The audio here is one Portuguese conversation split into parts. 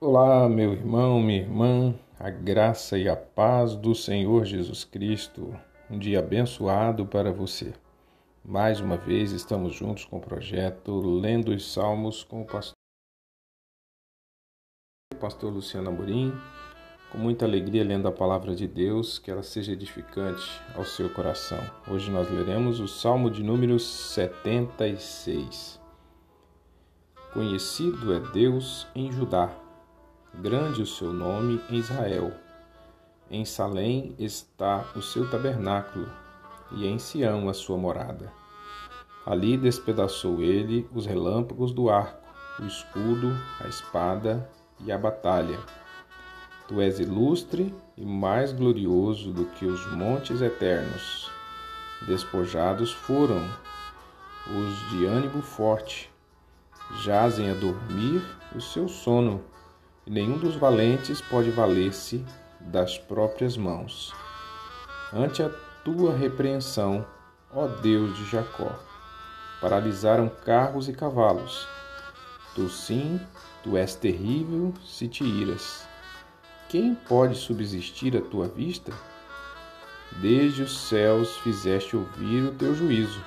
Olá, meu irmão, minha irmã, a graça e a paz do Senhor Jesus Cristo. Um dia abençoado para você. Mais uma vez estamos juntos com o projeto Lendo os Salmos com o pastor, pastor Luciano Amorim. Com muita alegria lendo a palavra de Deus, que ela seja edificante ao seu coração. Hoje nós leremos o Salmo de número 76. Conhecido é Deus em Judá grande o seu nome em Israel. Em Salém está o seu tabernáculo, e em Sião a sua morada. Ali despedaçou ele os relâmpagos do arco, o escudo, a espada e a batalha. Tu és ilustre e mais glorioso do que os montes eternos. Despojados foram os de ânimo forte, jazem a dormir o seu sono nenhum dos valentes pode valer-se das próprias mãos. Ante a tua repreensão, ó Deus de Jacó, paralisaram carros e cavalos. Tu sim, tu és terrível se te iras. Quem pode subsistir à tua vista? Desde os céus fizeste ouvir o teu juízo.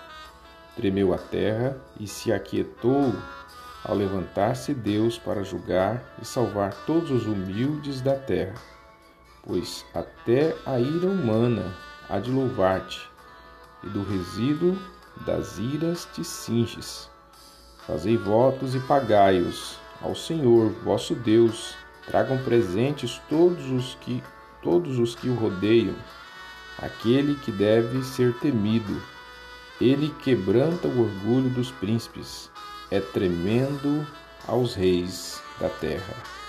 Tremeu a terra e se aquietou ao levantar-se Deus para julgar e salvar todos os humildes da terra. Pois até a ira humana há de louvar-te, e do resíduo das iras te cinges. Fazei votos e pagai-os ao Senhor, vosso Deus. Tragam presentes todos os que todos os que o rodeiam, aquele que deve ser temido. Ele quebranta o orgulho dos príncipes é tremendo aos reis da terra.